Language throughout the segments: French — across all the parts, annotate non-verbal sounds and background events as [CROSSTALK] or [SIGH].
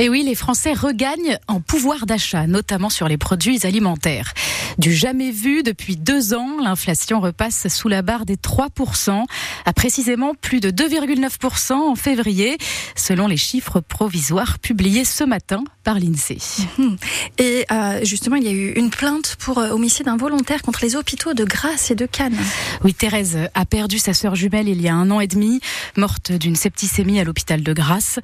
Et oui, les Français regagnent en pouvoir d'achat, notamment sur les produits alimentaires. Du jamais vu depuis deux ans, l'inflation repasse sous la barre des 3%, à précisément plus de 2,9% en février, selon les chiffres provisoires publiés ce matin par l'INSEE. Mhm. Et euh, justement, il y a eu une plainte pour euh, homicide involontaire contre les hôpitaux de Grasse et de Cannes. Oui, Thérèse a perdu sa sœur jumelle il y a un an et demi, morte d'une septicémie à l'hôpital de Grasse.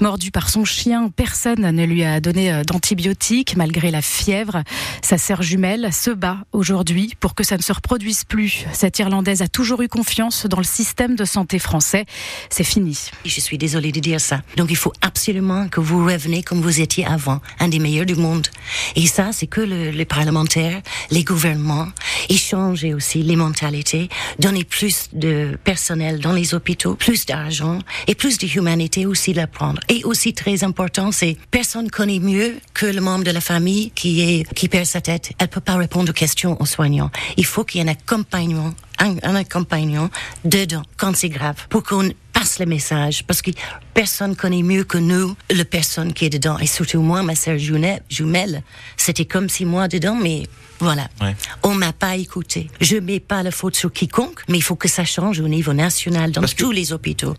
Mordue par son chien, personne ne lui a donné euh, d'antibiotiques malgré la fièvre. Sa sœur jumelle se bat aujourd'hui pour que ça ne se reproduise plus. Cette Irlandaise a toujours eu confiance dans le système de santé français. C'est fini. Je suis désolée de dire ça. Donc il faut absolument que vous revenez comme vous étiez avant, un des meilleurs du monde. Et ça, c'est que le, les parlementaires, les gouvernements, échanger aussi les mentalités, donner plus de personnel dans les hôpitaux, plus d'argent et plus de humanité aussi d'apprendre. Et aussi très important, c'est personne connaît mieux que le membre de la famille qui perd sa tête. Elle peut pas répondre aux questions aux soignants. Il faut qu'il y ait un accompagnement, un accompagnant dedans quand c'est grave pour qu'on passe le message parce que personne connaît mieux que nous le personne qui est dedans et surtout moi ma sœur jumelle c'était comme si moi dedans mais voilà Ouais. on m'a pas écouté je mets pas la faute sur quiconque mais il faut que ça change au niveau national dans Parce que- tous les hôpitaux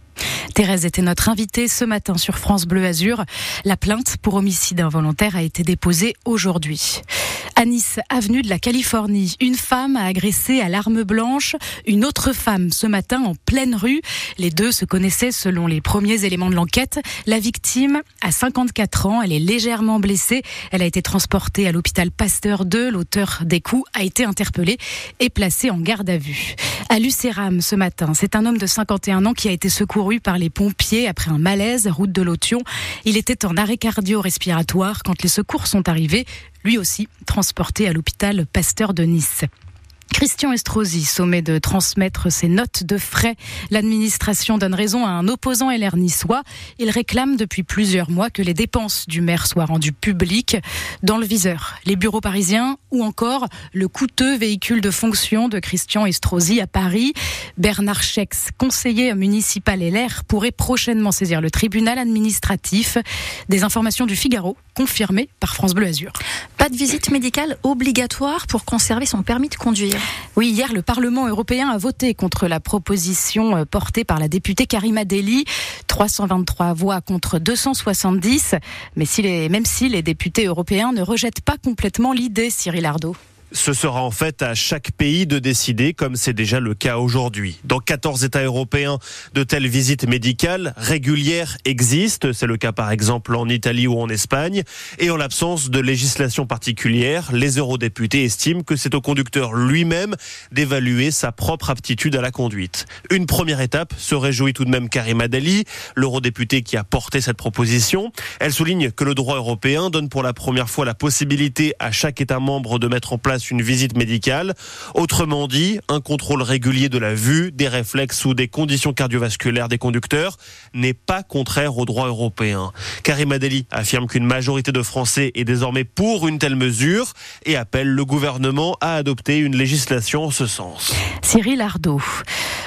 Thérèse était notre invitée ce matin sur France Bleu Azur. La plainte pour homicide involontaire a été déposée aujourd'hui. À Nice, avenue de la Californie, une femme a agressé à l'arme blanche une autre femme ce matin en pleine rue. Les deux se connaissaient selon les premiers éléments de l'enquête. La victime a 54 ans, elle est légèrement blessée. Elle a été transportée à l'hôpital Pasteur 2. L'auteur des coups a été interpellé et placé en garde à vue. À Lucéram ce matin, c'est un homme de 51 ans qui a été secouru par les pompiers après un malaise route de Lotion. Il était en arrêt cardio-respiratoire quand les secours sont arrivés, lui aussi transporté à l'hôpital Pasteur de Nice. Christian Estrosi sommet de transmettre ses notes de frais. L'administration donne raison à un opposant LR niçois. Il réclame depuis plusieurs mois que les dépenses du maire soient rendues publiques. Dans le viseur, les bureaux parisiens ou encore le coûteux véhicule de fonction de Christian Estrosi à Paris. Bernard Chex, conseiller municipal LR, pourrait prochainement saisir le tribunal administratif. Des informations du Figaro confirmées par France Bleu Azur. Pas de visite médicale obligatoire pour conserver son permis de conduire. Oui, hier, le Parlement européen a voté contre la proposition euh, portée par la députée Karima Deli. 323 voix contre 270. Mais si les, même si les députés européens ne rejettent pas complètement l'idée, Cyril Ardo. Ce sera en fait à chaque pays de décider, comme c'est déjà le cas aujourd'hui. Dans 14 États européens, de telles visites médicales régulières existent. C'est le cas par exemple en Italie ou en Espagne. Et en l'absence de législation particulière, les eurodéputés estiment que c'est au conducteur lui-même d'évaluer sa propre aptitude à la conduite. Une première étape se réjouit tout de même Karima Deli, l'eurodéputée qui a porté cette proposition. Elle souligne que le droit européen donne pour la première fois la possibilité à chaque État membre de mettre en place une visite médicale. Autrement dit, un contrôle régulier de la vue, des réflexes ou des conditions cardiovasculaires des conducteurs n'est pas contraire au droit européen. Karim Adeli affirme qu'une majorité de Français est désormais pour une telle mesure et appelle le gouvernement à adopter une législation en ce sens. Cyril Ardo.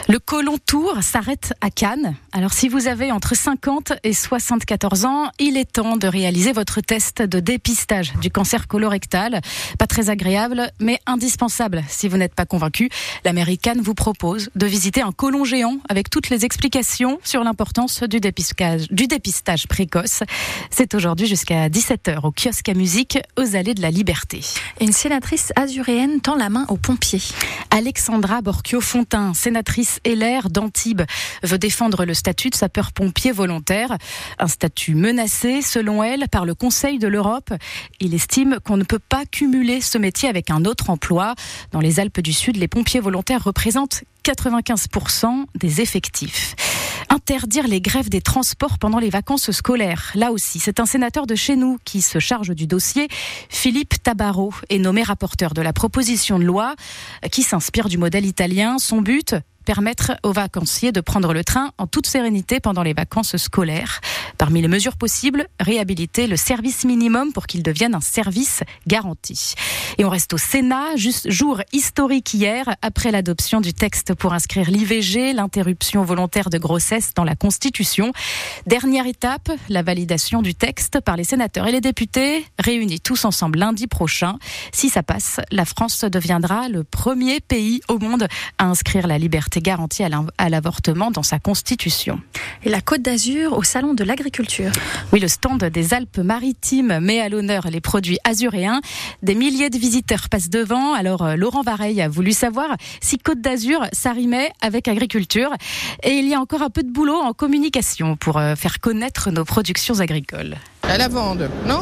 Le Colon Tour s'arrête à Cannes. Alors si vous avez entre 50 et 74 ans, il est temps de réaliser votre test de dépistage du cancer colorectal. Pas très agréable, mais indispensable. Si vous n'êtes pas convaincu, l'américaine vous propose de visiter un colon géant avec toutes les explications sur l'importance du dépistage, du dépistage précoce. C'est aujourd'hui jusqu'à 17h au kiosque à musique aux allées de la Liberté. Une sénatrice azuréenne tend la main aux pompiers. Alexandra Borchio-Fontin, sénatrice LR d'Antibes, veut défendre le statut de sapeur-pompier volontaire. Un statut menacé, selon elle, par le Conseil de l'Europe. Il estime qu'on ne peut pas cumuler ce métier avec un autre emploi. Dans les Alpes du Sud, les pompiers volontaires représentent 95% des effectifs. Interdire les grèves des transports pendant les vacances scolaires. Là aussi, c'est un sénateur de chez nous qui se charge du dossier. Philippe Tabarot est nommé rapporteur de la proposition de loi qui s'inspire du modèle italien. Son but permettre aux vacanciers de prendre le train en toute sérénité pendant les vacances scolaires. Parmi les mesures possibles, réhabiliter le service minimum pour qu'il devienne un service garanti. Et on reste au Sénat, juste jour historique hier, après l'adoption du texte pour inscrire l'IVG, l'interruption volontaire de grossesse dans la Constitution. Dernière étape, la validation du texte par les sénateurs et les députés, réunis tous ensemble lundi prochain. Si ça passe, la France deviendra le premier pays au monde à inscrire la liberté garantie à l'avortement dans sa Constitution. Et la Côte d'Azur au Salon de l'Agriculture. Oui, le stand des Alpes-Maritimes met à l'honneur les produits azuréens. Des milliers de visiteurs passent devant. Alors, euh, Laurent Vareille a voulu savoir si Côte d'Azur s'arrimait avec agriculture. Et il y a encore un peu de boulot en communication pour euh, faire connaître nos productions agricoles. À la vente, non?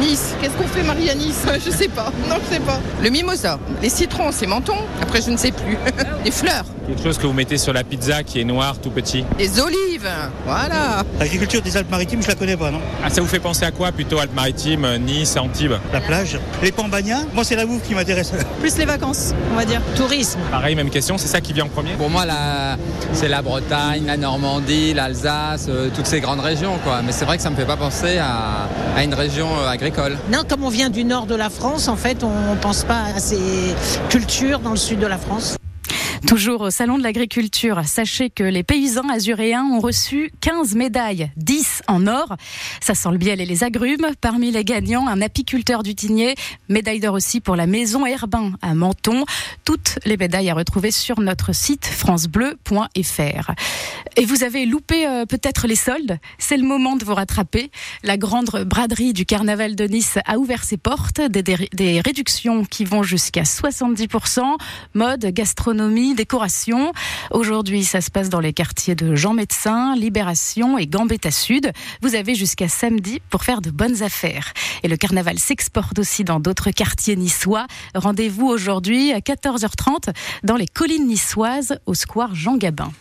Nice. Qu'est-ce qu'on fait, Marie, à Nice [LAUGHS] Je sais pas. Non, je sais pas. Le mimosa. Les citrons, c'est menton. Après, je ne sais plus. [LAUGHS] Les fleurs. Quelque chose que vous mettez sur la pizza qui est noir tout petit. Les olives. Voilà. L'agriculture des Alpes-Maritimes, je la connais pas, non Ah, ça vous fait penser à quoi plutôt Alpes-Maritimes, Nice, Antibes La plage. Les pambagnas. Moi, c'est la bouffe qui m'intéresse. [LAUGHS] Plus les vacances, on va dire. Tourisme. Pareil, même question. C'est ça qui vient en premier? Pour moi, la... c'est la Bretagne, la Normandie, l'Alsace, euh, toutes ces grandes régions, quoi. Mais c'est vrai que ça me fait pas penser à, à une région euh, agricole. Non, comme on vient du nord de la France, en fait, on pense pas à ces cultures dans le sud de la France. Toujours au Salon de l'Agriculture, sachez que les paysans azuréens ont reçu 15 médailles, 10 en or. Ça sent le biel et les agrumes. Parmi les gagnants, un apiculteur du Tigné, médaille d'or aussi pour la maison Herbin à Menton. Toutes les médailles à retrouver sur notre site francebleu.fr. Et vous avez loupé euh, peut-être les soldes C'est le moment de vous rattraper. La grande braderie du carnaval de Nice a ouvert ses portes, des, des, des réductions qui vont jusqu'à 70%, mode, gastronomie, décoration. Aujourd'hui, ça se passe dans les quartiers de Jean Médecin, Libération et Gambetta Sud. Vous avez jusqu'à samedi pour faire de bonnes affaires. Et le carnaval s'exporte aussi dans d'autres quartiers niçois. Rendez-vous aujourd'hui à 14h30 dans les collines niçoises au square Jean Gabin.